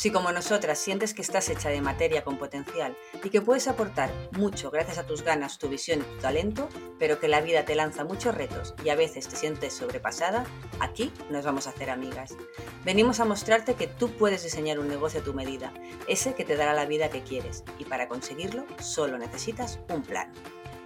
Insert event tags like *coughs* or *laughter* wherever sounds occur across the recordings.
Si como nosotras sientes que estás hecha de materia con potencial y que puedes aportar mucho gracias a tus ganas, tu visión y tu talento, pero que la vida te lanza muchos retos y a veces te sientes sobrepasada, aquí nos vamos a hacer amigas. Venimos a mostrarte que tú puedes diseñar un negocio a tu medida, ese que te dará la vida que quieres, y para conseguirlo solo necesitas un plan.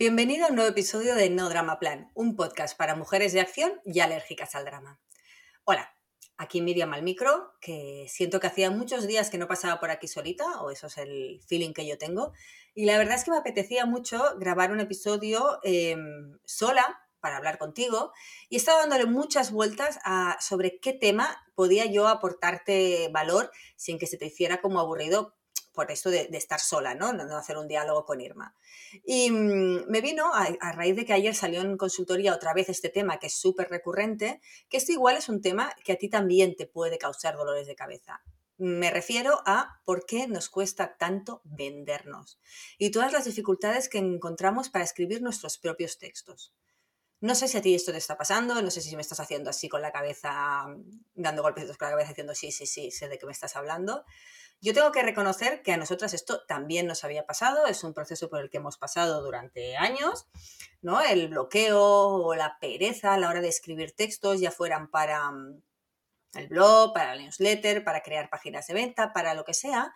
Bienvenido a un nuevo episodio de No Drama Plan, un podcast para mujeres de acción y alérgicas al drama. Hola, aquí Miriam al micro, que siento que hacía muchos días que no pasaba por aquí solita, o eso es el feeling que yo tengo, y la verdad es que me apetecía mucho grabar un episodio em, sola para hablar contigo y he estado dándole muchas vueltas a sobre qué tema podía yo aportarte valor sin que se te hiciera como aburrido por esto de, estar sola, ¿no? ¿no? hacer un diálogo con Irma. Y mm, me vino a, raíz de que ayer salió en consultoría otra vez este tema que es súper recurrente, que esto igual es un tema que a ti también te puede causar dolores de cabeza. Me refiero a por qué nos cuesta tanto vendernos y todas las dificultades que encontramos para escribir nuestros propios textos. No sé si a ti esto te está pasando, no sé si me estás haciendo así con la cabeza, dando golpes con la cabeza diciendo sí, sí, sí, sé de qué me estás hablando. Yo tengo que reconocer que a nosotras esto también nos había pasado, es un proceso por el que hemos pasado durante años, ¿no? El bloqueo o la pereza a la hora de escribir textos, ya fueran para mm, el blog, para el newsletter, para crear páginas de venta, para lo que sea,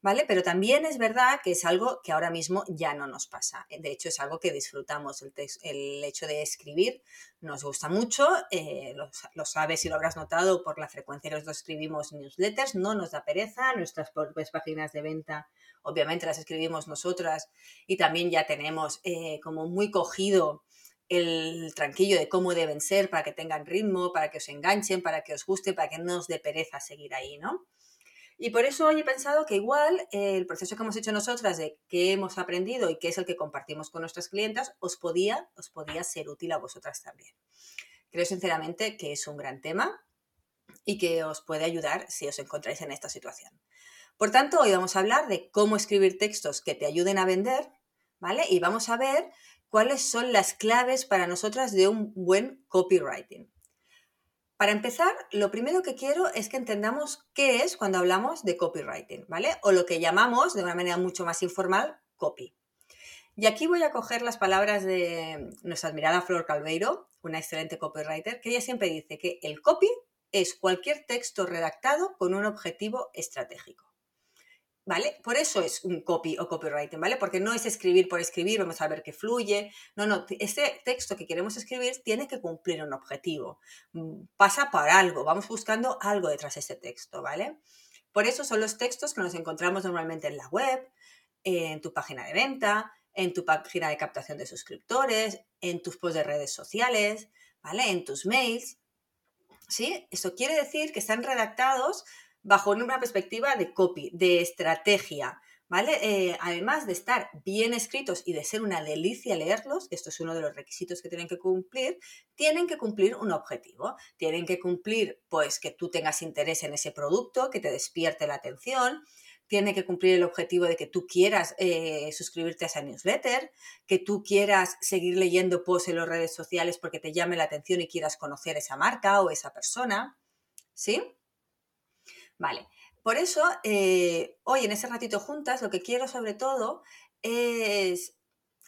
¿vale? Pero también es verdad que es algo que ahora mismo ya no nos pasa. De hecho, es algo que disfrutamos. El, el hecho de escribir nos gusta mucho, eh, lo, sabes y lo habrás notado por la frecuencia que nosotros escribimos newsletters, no nos da pereza, nuestras páginas de venta obviamente las escribimos nosotras y también ya tenemos eh, como muy cogido el tranquillo de cómo deben ser para que tengan ritmo, para que os enganchen, para que os guste, para que no os dé pereza seguir ahí, ¿no? Y por eso hoy he pensado que igual eh, el proceso que hemos hecho nosotras de qué hemos aprendido y qué es el que compartimos con nuestras clientas os podía, os podía ser útil a vosotras también. Creo sinceramente que es un gran tema y que os puede ayudar si os encontráis en esta situación. Por tanto, hoy vamos a hablar de cómo escribir textos que te ayuden a vender, ¿vale? Y vamos a ver cuáles son las claves para nosotras de un buen copywriting. Para empezar, lo primero que quiero es que entendamos qué es cuando hablamos de copywriting, ¿vale? O lo que llamamos de una manera mucho más informal copy. Y aquí voy a coger las palabras de nuestra admirada Flor Calveiro, una excelente copywriter, que ella siempre dice que el copy es cualquier texto redactado con un objetivo estratégico. ¿Vale? Por eso es un copy o copywriting, ¿vale? Porque no es escribir por escribir, vamos a ver que fluye. No, no, este texto que queremos escribir tiene que cumplir un objetivo. Mm, pasa por algo, vamos buscando algo detrás de ese texto, ¿vale? Por eso son los textos que nos encontramos normalmente en la web, en tu página de venta, en tu página de captación de suscriptores, en tus posts de redes sociales, ¿vale? En tus mails. ¿Sí? Eso quiere decir que están redactados bajo una perspectiva de copy, de estrategia, ¿vale? Eh, además de estar bien escritos y de ser una delicia leerlos, esto es uno de los requisitos que tienen que cumplir, tienen que cumplir un objetivo, tienen que cumplir, pues, que tú tengas interés en ese producto, que te despierte la atención, tiene que cumplir el objetivo de que tú quieras eh, suscribirte a esa newsletter, que tú quieras seguir leyendo posts en las redes sociales porque te llame la atención y quieras conocer esa marca o esa persona, ¿sí? Vale, por eso eh, hoy en ese ratito juntas lo que quiero sobre todo es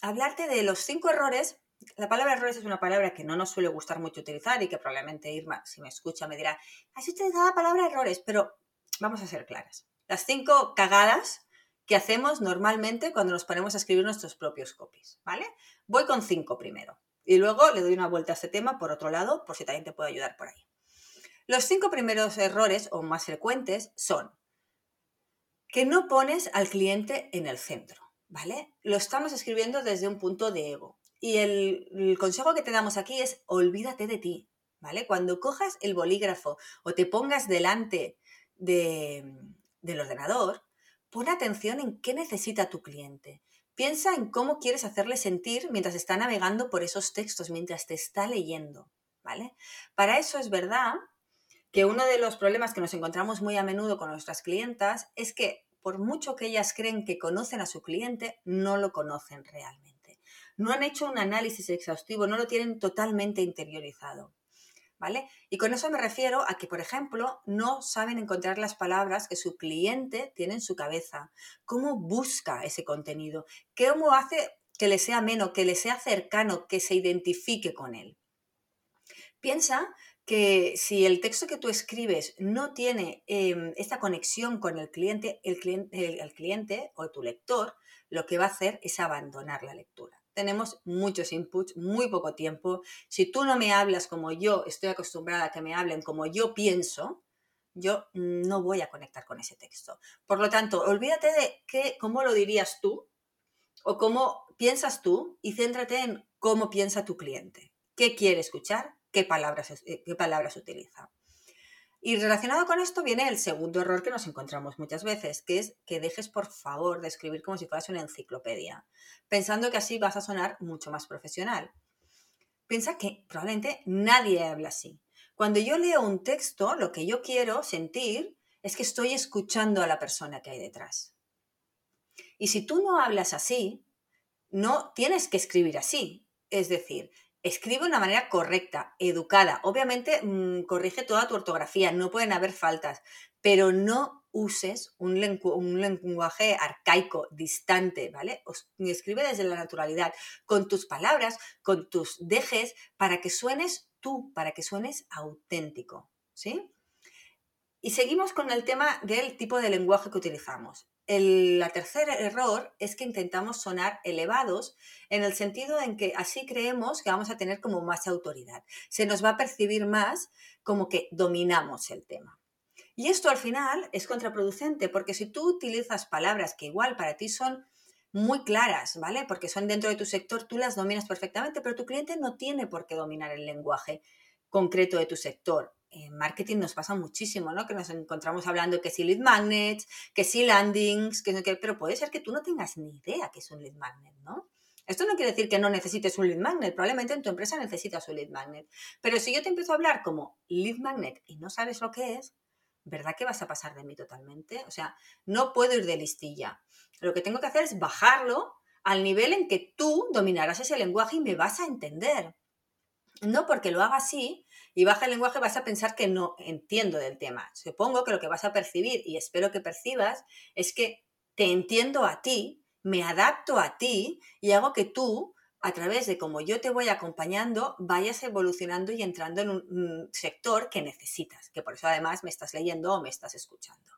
hablarte de los cinco errores. La palabra errores es una palabra que no nos suele gustar mucho utilizar y que probablemente Irma, si me escucha, me dirá, has utilizado la palabra errores, pero vamos a ser claras. Las cinco cagadas que hacemos normalmente cuando nos ponemos a escribir nuestros propios copies, ¿vale? Voy con cinco primero y luego le doy una vuelta a este tema por otro lado, por si también te puedo ayudar por ahí. Los cinco primeros errores o más frecuentes son que no pones al cliente en el centro, ¿vale? Lo estamos escribiendo desde un punto de ego. Y el, consejo que te damos aquí es olvídate de ti, ¿vale? Cuando cojas el bolígrafo o te pongas delante del ordenador, pon atención en qué necesita tu cliente. Piensa en cómo quieres hacerle sentir mientras está navegando por esos textos, mientras te está leyendo, ¿vale? Para eso es verdad que uno de los problemas que nos encontramos muy a menudo con nuestras clientas es que por mucho que ellas creen que conocen a su cliente, no lo conocen realmente. No han hecho un análisis exhaustivo, no lo tienen totalmente interiorizado. ¿Vale? Y con eso me refiero a que, por ejemplo, no saben encontrar las palabras que su cliente tiene en su cabeza, cómo busca ese contenido, cómo hace que le sea menos, que le sea cercano, que se identifique con él. Piensa que si el texto que tú escribes no tiene em, esta conexión con el cliente, el cliente, el cliente o tu lector, lo que va a hacer es abandonar la lectura. Tenemos muchos inputs, muy poco tiempo. Si tú no me hablas como yo estoy acostumbrada a que me hablen como yo pienso, yo no voy a conectar con ese texto. Por lo tanto, olvídate de qué, cómo lo dirías tú o cómo piensas tú y céntrate en cómo piensa tu cliente. ¿Qué quiere escuchar? qué palabras, eh, qué palabras utiliza. Y relacionado con esto viene el segundo error que nos encontramos muchas veces, que es que dejes por favor de escribir como si fueras una enciclopedia, pensando que así vas a sonar mucho más profesional. Piensa que probablemente nadie habla así. Cuando yo leo un texto, lo que yo quiero sentir es que estoy escuchando a la persona que hay detrás. Y si tú no hablas así, no tienes que escribir así. Es decir, escribe de una manera correcta, educada. Obviamente mm, corrige toda tu ortografía, no pueden haber faltas, pero no uses un, lenguaje arcaico, distante, ¿vale? escribe desde la naturalidad, con tus palabras, con tus dejes, para que suenes tú, para que suenes auténtico, ¿sí? Y seguimos con el tema del tipo de lenguaje que utilizamos. El la tercer error es que intentamos sonar elevados en el sentido en que así creemos que vamos a tener como más autoridad. Se nos va a percibir más como que dominamos el tema. Y esto al final es contraproducente porque si tú utilizas palabras que igual para ti son muy claras, ¿vale? Porque son dentro de tu sector, tú las dominas perfectamente, pero tu cliente no tiene por qué dominar el lenguaje concreto de tu sector en marketing nos pasa muchísimo, ¿no? Que nos encontramos hablando que si lead magnets, que si landings, que, que, pero puede ser que tú no tengas ni idea que es un lead magnet, ¿no? Esto no quiere decir que no necesites un lead magnet, probablemente en tu empresa necesitas un lead magnet. Pero si yo te empiezo a hablar como lead magnet y no sabes lo que es, ¿verdad que vas a pasar de mí totalmente? O sea, no puedo ir de listilla. Lo que tengo que hacer es bajarlo al nivel en que tú dominarás ese lenguaje y me vas a entender. No porque lo haga así, y baja el lenguaje vas a pensar que no entiendo del tema. Supongo que lo que vas a percibir y espero que percibas es que te entiendo a ti, me adapto a ti y hago que tú, a través de cómo yo te voy acompañando, vayas evolucionando y entrando en un, sector que necesitas, que por eso además me estás leyendo o me estás escuchando.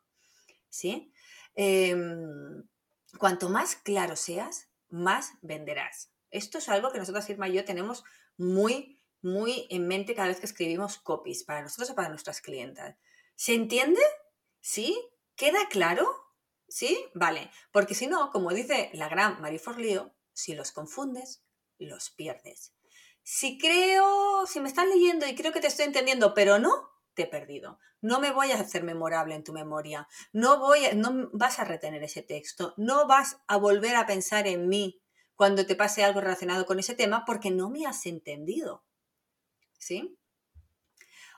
¿Sí? Em, cuanto más claro seas, más venderás. Esto es algo que nosotros, Irma y yo, tenemos muy muy en mente cada vez que escribimos copies, para nosotros o para nuestras clientas. ¿Se entiende? ¿Sí? ¿Queda claro? ¿Sí? Vale. Porque si no, como dice la gran Marie Forleo, si los confundes, los pierdes. Si creo, si me están leyendo y creo que te estoy entendiendo, pero no, te he perdido. No me voy a hacer memorable en tu memoria. No, voy no vas a retener ese texto. No vas a volver a pensar en mí cuando te pase algo relacionado con ese tema porque no me has entendido. ¿Sí?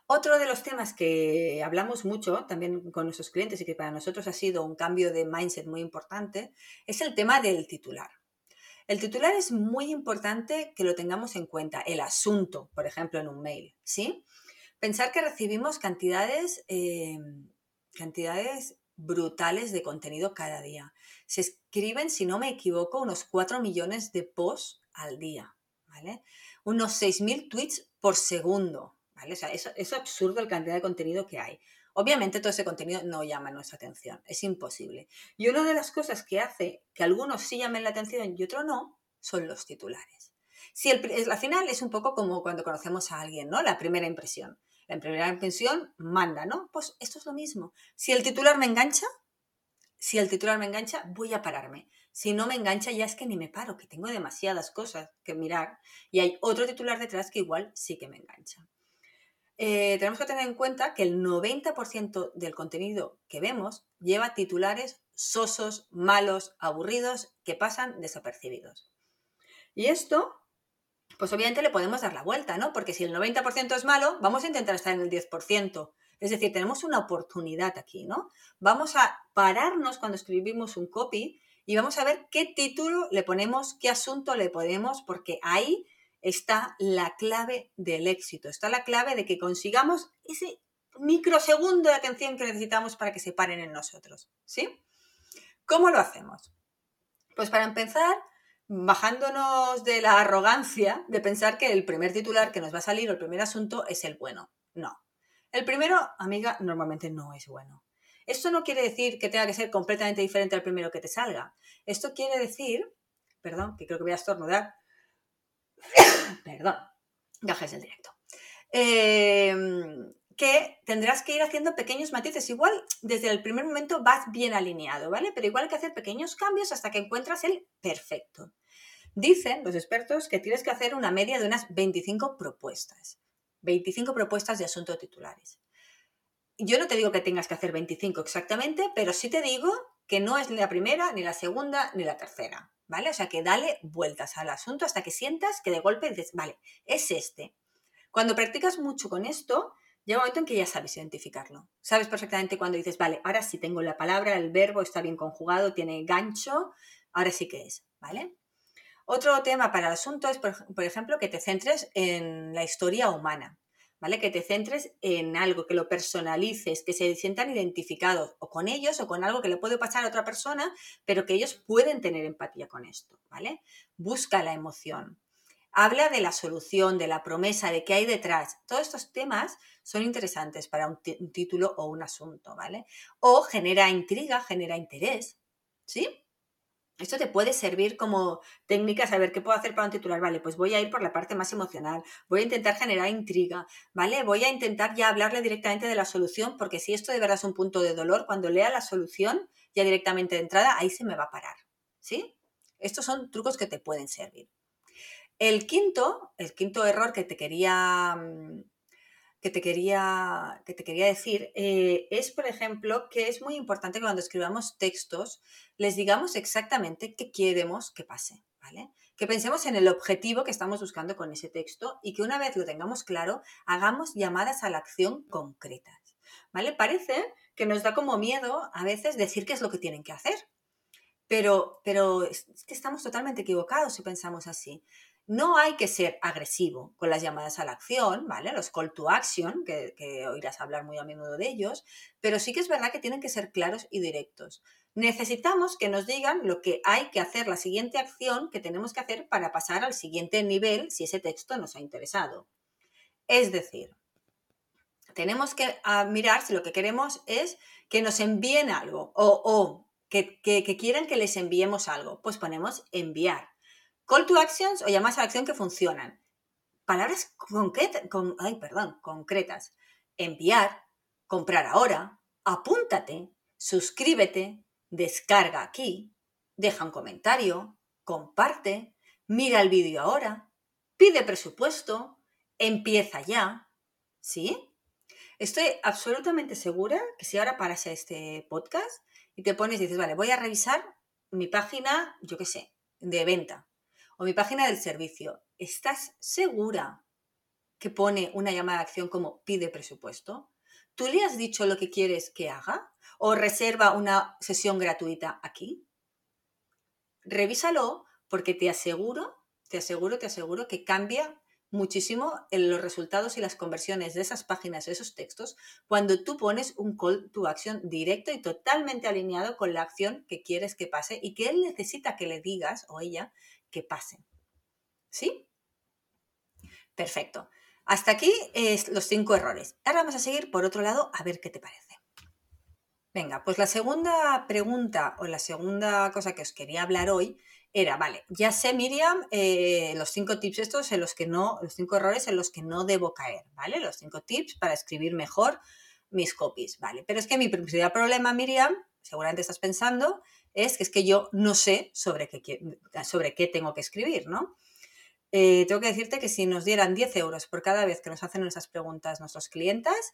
Otro de los temas que hablamos mucho también con nuestros clientes y que para nosotros ha sido un cambio de mindset muy importante es el tema del titular. El titular es muy importante que lo tengamos en cuenta, el asunto, por ejemplo, en un mail, ¿sí? Pensar que recibimos cantidades, eh, cantidades brutales de contenido cada día. Se escriben, si no me equivoco, unos 4 millones de posts al día, ¿vale? Unos 6.000 tweets por segundo, ¿vale? O sea, es, es absurdo la cantidad de contenido que hay. Obviamente todo ese contenido no llama nuestra atención, es imposible. Y una de las cosas que hace que algunos sí llamen la atención y otros no son los titulares. Si el, al final es un poco como cuando conocemos a alguien, ¿no? La primera impresión. La primera impresión manda, ¿no? Pues esto es lo mismo. Si el titular me engancha, si el titular me engancha, voy a pararme. Si no me engancha, ya es que ni me paro, que tengo demasiadas cosas que mirar. Y hay otro titular detrás que igual sí que me engancha. Eh, tenemos que tener en cuenta que el 90% del contenido que vemos lleva titulares sosos, malos, aburridos, que pasan desapercibidos. Y esto pues obviamente le podemos dar la vuelta, ¿no? Porque si el 90% es malo, vamos a intentar estar en el 10%. Es decir, tenemos una oportunidad aquí, ¿no? Vamos a pararnos cuando escribimos un copy y vamos a ver qué título le ponemos, qué asunto le ponemos, porque ahí está la clave del éxito, está la clave de que consigamos ese microsegundo de atención que necesitamos para que se paren en nosotros, ¿sí? ¿Cómo lo hacemos? Pues para empezar, bajándonos de la arrogancia de pensar que el primer titular que nos va a salir o el primer asunto es el bueno. No. El primero, amiga, normalmente no es bueno. Esto no quiere decir que tenga que ser completamente diferente al primero que te salga. Esto quiere decir, perdón, que creo que voy a estornudar. *coughs* perdón, gajes del directo. Em, que tendrás que ir haciendo pequeños matices. Igual desde el primer momento vas bien alineado, ¿vale? Pero igual hay que hacer pequeños cambios hasta que encuentras el perfecto. Dicen los expertos que tienes que hacer una media de unas 25 propuestas. 25 propuestas de asuntos titulares. Yo no te digo que tengas que hacer 25 exactamente, pero sí te digo que no es ni la primera, ni la segunda, ni la tercera, ¿vale? O sea que dale vueltas al asunto hasta que sientas que de golpe dices, vale, es este. Cuando practicas mucho con esto, llega un momento en que ya sabes identificarlo. Sabes perfectamente cuando dices, vale, ahora sí tengo la palabra, el verbo está bien conjugado, tiene gancho, ahora sí que es, ¿vale? Otro tema para el asunto es, por, ejemplo, que te centres en la historia humana, ¿vale? Que te centres en algo, que lo personalices, que se sientan identificados o con ellos o con algo que le puede pasar a otra persona, pero que ellos pueden tener empatía con esto, ¿vale? Busca la emoción. Habla de la solución, de la promesa, de qué hay detrás. Todos estos temas son interesantes para un, título o un asunto, ¿vale? O genera intriga, genera interés, ¿sí? Esto te puede servir como técnica, saber qué puedo hacer para un titular. Vale, pues voy a ir por la parte más emocional, voy a intentar generar intriga, ¿vale? Voy a intentar ya hablarle directamente de la solución, porque si esto de verdad es un punto de dolor, cuando lea la solución ya directamente de entrada, ahí se me va a parar, ¿sí? Estos son trucos que te pueden servir. El quinto, el quinto error que te quería, mm, que te quería, que te quería decir eh, es, por ejemplo, que es muy importante que cuando escribamos textos les digamos exactamente qué queremos que pase, ¿vale? Que pensemos en el objetivo que estamos buscando con ese texto y que una vez lo tengamos claro, hagamos llamadas a la acción concretas, ¿vale? Parece que nos da como miedo a veces decir qué es lo que tienen que hacer, pero, pero es que estamos totalmente equivocados si pensamos así. No hay que ser agresivo con las llamadas a la acción, ¿vale? Los call to action, que, oirás hablar muy a menudo de ellos, pero sí que es verdad que tienen que ser claros y directos. Necesitamos que nos digan lo que hay que hacer, la siguiente acción que tenemos que hacer para pasar al siguiente nivel si ese texto nos ha interesado. Es decir, tenemos que ah, mirar si lo que queremos es que nos envíen algo o, que, que quieran que les enviemos algo. Pues ponemos enviar Call to actions o llamadas a la acción que funcionan. Palabras concretas, concretas. Enviar, comprar ahora, apúntate, suscríbete, descarga aquí, deja un comentario, comparte, mira el vídeo ahora, pide presupuesto, empieza ya. ¿Sí? Estoy absolutamente segura que si ahora paras este podcast y te pones y dices, vale, voy a revisar mi página, yo qué sé, de venta o mi página del servicio, ¿estás segura que pone una llamada de acción como pide presupuesto? ¿Tú le has dicho lo que quieres que haga? ¿O reserva una sesión gratuita aquí? Revísalo porque te aseguro, te aseguro, te aseguro que cambia muchísimo en los resultados y las conversiones de esas páginas, de esos textos, cuando tú pones un call to action directo y totalmente alineado con la acción que quieres que pase y que él necesita que le digas o ella que pasen. ¿Sí? Perfecto. Hasta aquí es los cinco errores. Ahora vamos a seguir por otro lado a ver qué te parece. Venga, pues la segunda pregunta o la segunda cosa que os quería hablar hoy era, vale, ya sé, Miriam, eh, los cinco tips estos en los que no, los cinco errores en los que no debo caer, ¿vale? Los cinco tips para escribir mejor mis copies, ¿vale? Pero es que mi principal problema, Miriam, seguramente estás pensando, es que es que yo no sé sobre qué, sobre qué tengo que escribir, ¿no? Eh, tengo que decirte que si nos dieran 10 euros por cada vez que nos hacen esas preguntas nuestros clientes,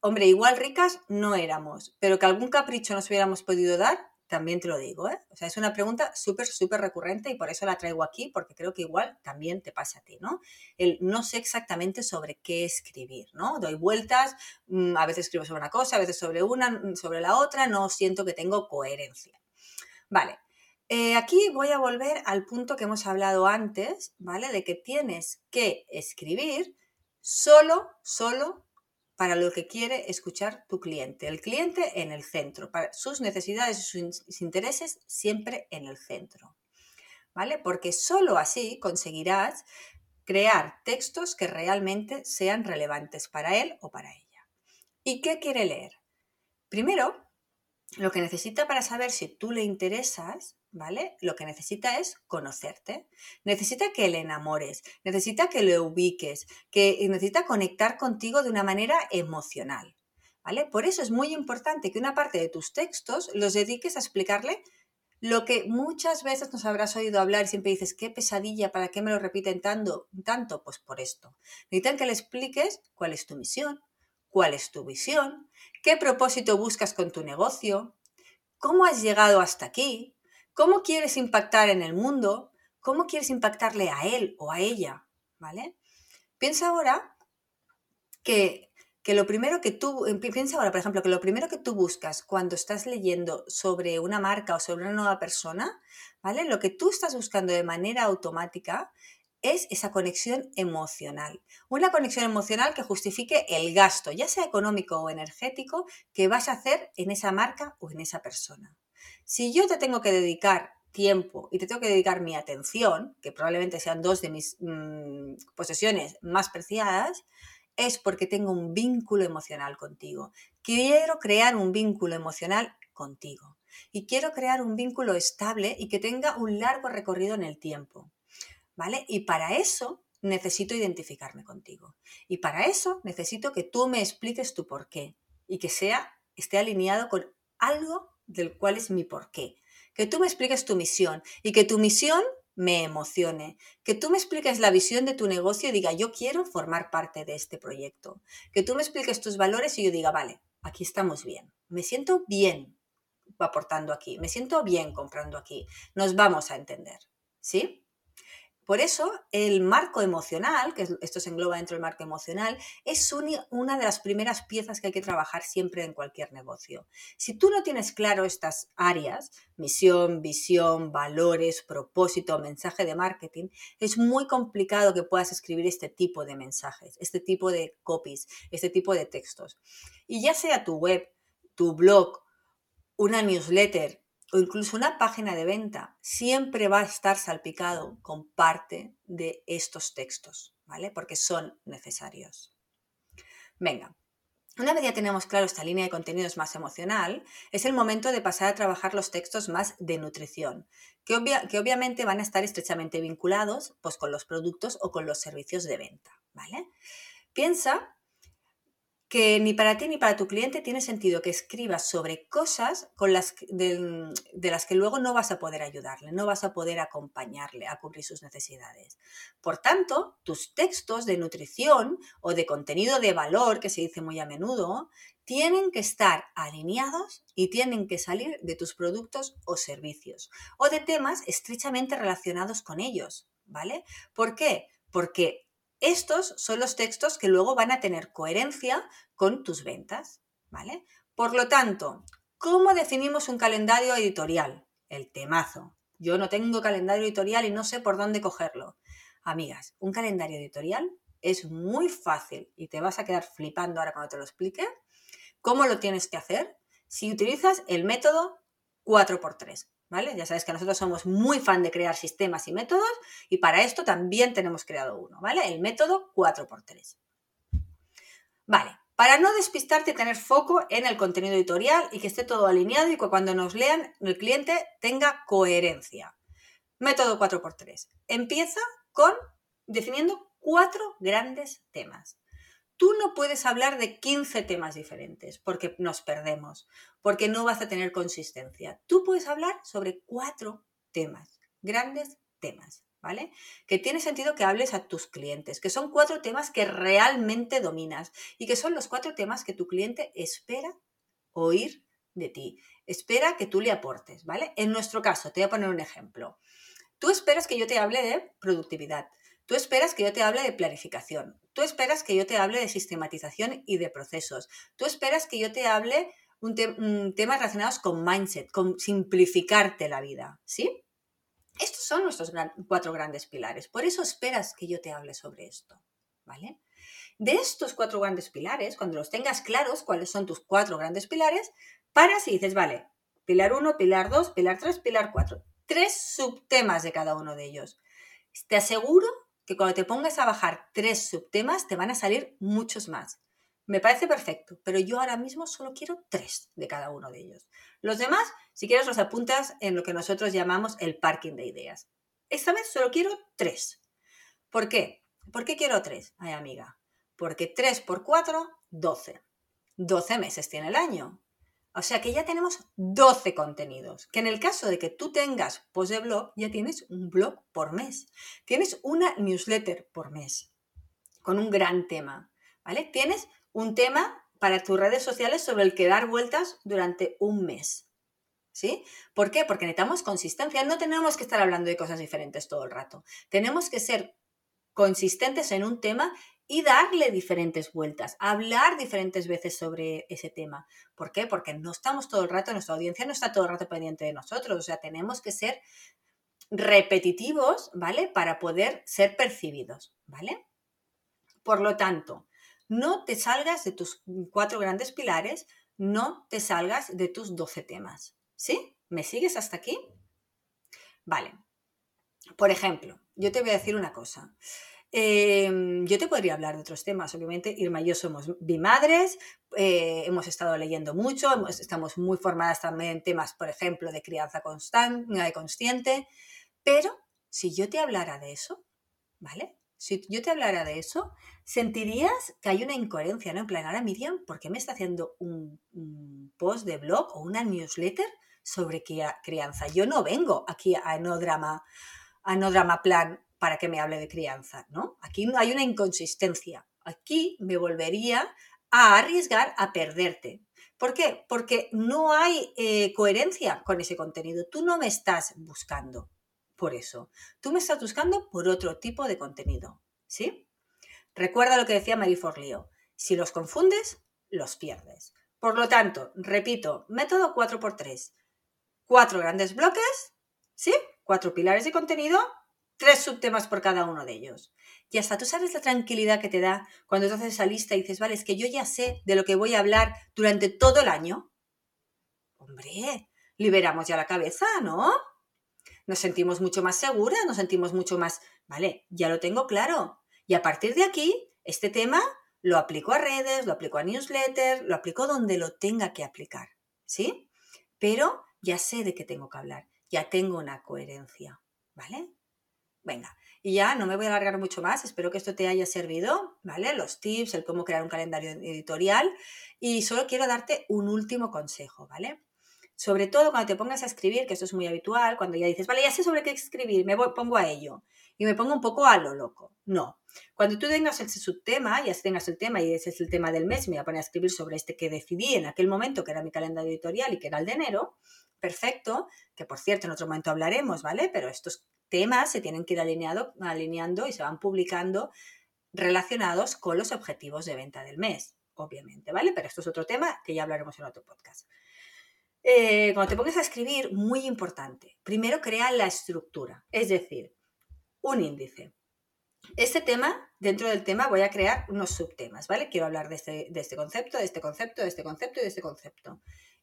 hombre, igual ricas no éramos, pero que algún capricho nos hubiéramos podido dar, también te lo digo, ¿eh? O sea, es una pregunta súper, súper recurrente y por eso la traigo aquí, porque creo que igual también te pasa a ti, ¿no? El no sé exactamente sobre qué escribir, ¿no? Doy vueltas, mm, a veces escribo sobre una cosa, a veces sobre una, mm, sobre la otra, no siento que tengo coherencia. Vale, eh, aquí voy a volver al punto que hemos hablado antes, ¿vale? De que tienes que escribir solo, solo para lo que quiere escuchar tu cliente. El cliente en el centro, para sus necesidades y sus intereses siempre en el centro. ¿Vale? Porque solo así conseguirás crear textos que realmente sean relevantes para él o para ella. ¿Y qué quiere leer? Primero, lo que necesita para saber si tú le interesas ¿vale? Lo que necesita es conocerte, necesita que le enamores, necesita que le ubiques, que necesita conectar contigo de una manera emocional, ¿vale? Por eso es muy importante que una parte de tus textos los dediques a explicarle lo que muchas veces nos habrás oído hablar y siempre dices, qué pesadilla, ¿para qué me lo repiten tanto? tanto? Pues por esto. Necesitan que le expliques cuál es tu misión, cuál es tu visión, qué propósito buscas con tu negocio, cómo has llegado hasta aquí, ¿Cómo quieres impactar en el mundo? ¿Cómo quieres impactarle a él o a ella? ¿Vale? Piensa ahora que, que lo primero que tú, piensa ahora, por ejemplo, que lo primero que tú buscas cuando estás leyendo sobre una marca o sobre una nueva persona, ¿vale? Lo que tú estás buscando de manera automática es esa conexión emocional. Una conexión emocional que justifique el gasto, ya sea económico o energético, que vas a hacer en esa marca o en esa persona. Si yo te tengo que dedicar tiempo y te tengo que dedicar mi atención, que probablemente sean dos de mis mm, posesiones más preciadas, es porque tengo un vínculo emocional contigo. Quiero crear un vínculo emocional contigo. Y quiero crear un vínculo estable y que tenga un largo recorrido en el tiempo. Y para eso necesito identificarme contigo. Y para eso necesito que tú me expliques tu por qué y que sea esté alineado con algo del cual es mi porqué. Que tú me expliques tu misión y que tu misión me emocione. Que tú me expliques la visión de tu negocio y diga, yo quiero formar parte de este proyecto. Que tú me expliques tus valores y yo diga, vale, aquí estamos bien. Me siento bien aportando aquí. Me siento bien comprando aquí. Nos vamos a entender. ¿Sí? Por eso, el marco emocional, que esto se engloba dentro del marco emocional, es una de las primeras piezas que hay que trabajar siempre en cualquier negocio. Si tú no tienes claro estas áreas, misión, visión, valores, propósito, mensaje de marketing, es muy complicado que puedas escribir este tipo de mensajes, este tipo de copies, este tipo de textos. Y ya sea tu web, tu blog, una newsletter, o incluso una página de venta siempre va a estar salpicado con parte de estos textos, ¿vale? Porque son necesarios. Venga, una vez ya tenemos claro esta línea de contenidos más emocional, es el momento de pasar a trabajar los textos más de nutrición, que, obviamente van a estar estrechamente vinculados pues, con los productos o con los servicios de venta, ¿vale? Piensa que ni para ti ni para tu cliente tiene sentido que escribas sobre cosas con las, de, las que luego no vas a poder ayudarle, no vas a poder acompañarle a cubrir sus necesidades. Por tanto, tus textos de nutrición o de contenido de valor, que se dice muy a menudo, tienen que estar alineados y tienen que salir de tus productos o servicios o de temas estrechamente relacionados con ellos, ¿vale? ¿Por qué? Porque estos son los textos que luego van a tener coherencia con tus ventas, ¿vale? Por lo tanto, ¿cómo definimos un calendario editorial? El temazo. Yo no tengo calendario editorial y no sé por dónde cogerlo. Amigas, un calendario editorial es muy fácil y te vas a quedar flipando ahora cuando te lo explique. ¿Cómo lo tienes que hacer? Si utilizas el método 4x3, ¿vale? Ya sabes que nosotros somos muy fan de crear sistemas y métodos y para esto también tenemos creado uno, ¿vale? El método 4x3. Vale, para no despistarte y tener foco en el contenido editorial y que esté todo alineado y que cuando nos lean el cliente tenga coherencia. Método 4x3. Empieza con definiendo cuatro grandes temas. Tú no puedes hablar de 15 temas diferentes porque nos perdemos, porque no vas a tener consistencia. Tú puedes hablar sobre cuatro temas, grandes temas, ¿vale? Que tiene sentido que hables a tus clientes, que son cuatro temas que realmente dominas y que son los cuatro temas que tu cliente espera oír de ti, espera que tú le aportes, ¿vale? En nuestro caso, te voy a poner un ejemplo. Tú esperas que yo te hable de productividad, Tú esperas que yo te hable de planificación, tú esperas que yo te hable de sistematización y de procesos, tú esperas que yo te hable un, temas relacionados con mindset, con simplificarte la vida, ¿sí? Estos son nuestros cuatro grandes pilares, por eso esperas que yo te hable sobre esto, ¿vale? De estos cuatro grandes pilares, cuando los tengas claros, cuáles son tus cuatro grandes pilares, paras y dices, vale, pilar 1, pilar 2, pilar 3, pilar 4. Tres subtemas de cada uno de ellos. Te aseguro que cuando te pongas a bajar tres subtemas te van a salir muchos más. Me parece perfecto, pero yo ahora mismo solo quiero tres de cada uno de ellos. Los demás, si quieres, los apuntas en lo que nosotros llamamos el parking de ideas. Esta vez solo quiero tres. ¿Por qué? ¿Por qué quiero tres? Ay, amiga. Porque tres por cuatro, doce. Doce meses tiene el año. O sea que ya tenemos 12 contenidos, que en el caso de que tú tengas post de blog, ya tienes un blog por mes. Tienes una newsletter por mes, con un gran tema, ¿vale? Tienes un tema para tus redes sociales sobre el que dar vueltas durante un mes. ¿Sí? ¿Por qué? Porque necesitamos consistencia. No tenemos que estar hablando de cosas diferentes todo el rato. Tenemos que ser consistentes en un tema y darle diferentes vueltas, hablar diferentes veces sobre ese tema. ¿Por qué? Porque no estamos todo el rato, nuestra audiencia no está todo el rato pendiente de nosotros, o sea, tenemos que ser repetitivos, ¿vale? Para poder ser percibidos, ¿vale? Por lo tanto, no te salgas de tus cuatro grandes pilares, no te salgas de tus doce temas, ¿sí? ¿Me sigues hasta aquí? Vale. Por ejemplo, yo te voy a decir una cosa. Em, yo te podría hablar de otros temas, obviamente. Irma y yo somos bimadres, eh, hemos estado leyendo mucho, estamos muy formadas también en temas, por ejemplo, de crianza constante, consciente. Pero si yo te hablara de eso, ¿vale? Si yo te hablara de eso, sentirías que hay una incoherencia, ¿no? En plan, ahora Miriam, ¿por qué me está haciendo un, post de blog o una newsletter sobre crianza? Yo no vengo aquí a no drama, a no drama plan para que me hable de crianza, ¿no? Aquí hay una inconsistencia. Aquí me volvería a arriesgar a perderte. ¿Por qué? Porque no hay eh, coherencia con ese contenido. Tú no me estás buscando por eso. Tú me estás buscando por otro tipo de contenido. ¿Sí? Recuerda lo que decía Marie Forleo. Si los confundes, los pierdes. Por lo tanto, repito, método 4x3. Cuatro grandes bloques, ¿sí? Cuatro pilares de contenido tres subtemas por cada uno de ellos. Y hasta tú sabes la tranquilidad que te da cuando tú haces esa lista y dices, vale, es que yo ya sé de lo que voy a hablar durante todo el año. Hombre, liberamos ya la cabeza, ¿no? Nos sentimos mucho más seguras, nos sentimos mucho más, vale, ya lo tengo claro. Y a partir de aquí, este tema lo aplico a redes, lo aplico a newsletters, lo aplico donde lo tenga que aplicar, ¿sí? Pero ya sé de qué tengo que hablar, ya tengo una coherencia, ¿vale? Venga, y ya no me voy a alargar mucho más, espero que esto te haya servido, ¿vale? Los tips, el cómo crear un calendario editorial y solo quiero darte un último consejo, ¿vale? Sobre todo cuando te pongas a escribir, que esto es muy habitual, cuando ya dices, vale, ya sé sobre qué escribir, me pongo a ello y me pongo un poco a lo loco. No, cuando tú tengas ese subtema, ya tengas el tema y ese es el tema del mes, me voy a poner a escribir sobre este que decidí en aquel momento, que era mi calendario editorial y que era el de enero, perfecto, que por cierto en otro momento hablaremos, ¿vale? Pero estos temas se tienen que ir alineando y se van publicando relacionados con los objetivos de venta del mes, obviamente, ¿vale? Pero esto es otro tema que ya hablaremos en otro podcast. Eh, cuando te pongas a escribir, muy importante, primero crea la estructura, es decir, un índice. Este tema, dentro del tema voy a crear unos subtemas, ¿vale? Quiero hablar de este, de este concepto, de este concepto, de este concepto y de este concepto.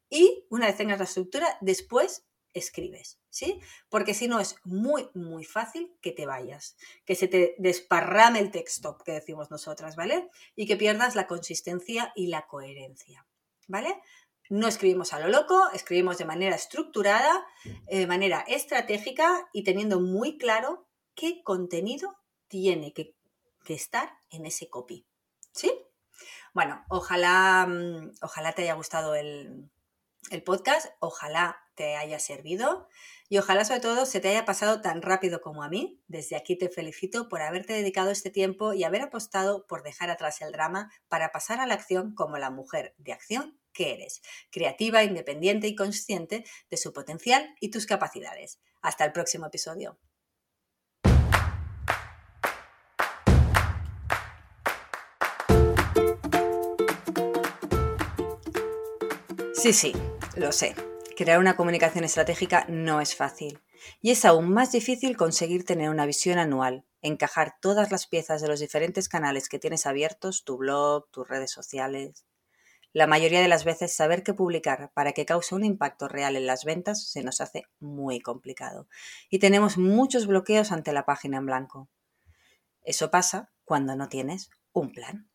Y una vez tengas la estructura, después escribes, ¿sí? Porque si no es muy, muy fácil que te vayas, que se te desparrame el texto, que decimos nosotras, ¿vale? Y que pierdas la consistencia y la coherencia, ¿vale? No escribimos a lo loco, escribimos de manera estructurada, de manera estratégica y teniendo muy claro qué contenido tiene que, que estar en ese copy, ¿sí? Bueno, ojalá, mm, ojalá te haya gustado el, el podcast, ojalá te haya servido y ojalá sobre todo se te haya pasado tan rápido como a mí. Desde aquí te felicito por haberte dedicado este tiempo y haber apostado por dejar atrás el drama para pasar a la acción como la mujer de acción que eres, creativa, independiente y consciente de su potencial y tus capacidades. Hasta el próximo episodio. Sí, sí, lo sé. Crear una comunicación estratégica no es fácil. Y es aún más difícil conseguir tener una visión anual, encajar todas las piezas de los diferentes canales que tienes abiertos, tu blog, tus redes sociales. La mayoría de las veces saber qué publicar para que cause un impacto real en las ventas se nos hace muy complicado y tenemos muchos bloqueos ante la página en blanco. Eso pasa cuando no tienes un plan.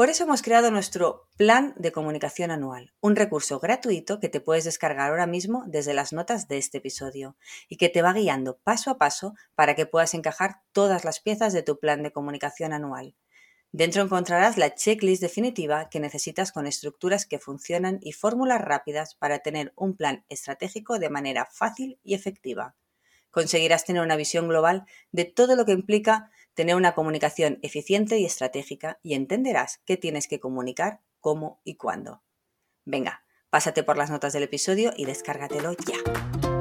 Por eso hemos creado nuestro plan de comunicación anual, un recurso gratuito que te puedes descargar ahora mismo desde las notas de este episodio y que te va guiando paso a paso para que puedas encajar todas las piezas de tu plan de comunicación anual. Dentro encontrarás la checklist definitiva que necesitas con estructuras que funcionan y fórmulas rápidas para tener un plan estratégico de manera fácil y efectiva. Conseguirás tener una visión global de todo lo que implica tener una comunicación eficiente y estratégica y entenderás qué tienes que comunicar, cómo y cuándo. Venga, pásate por las notas del episodio y descárgatelo ya.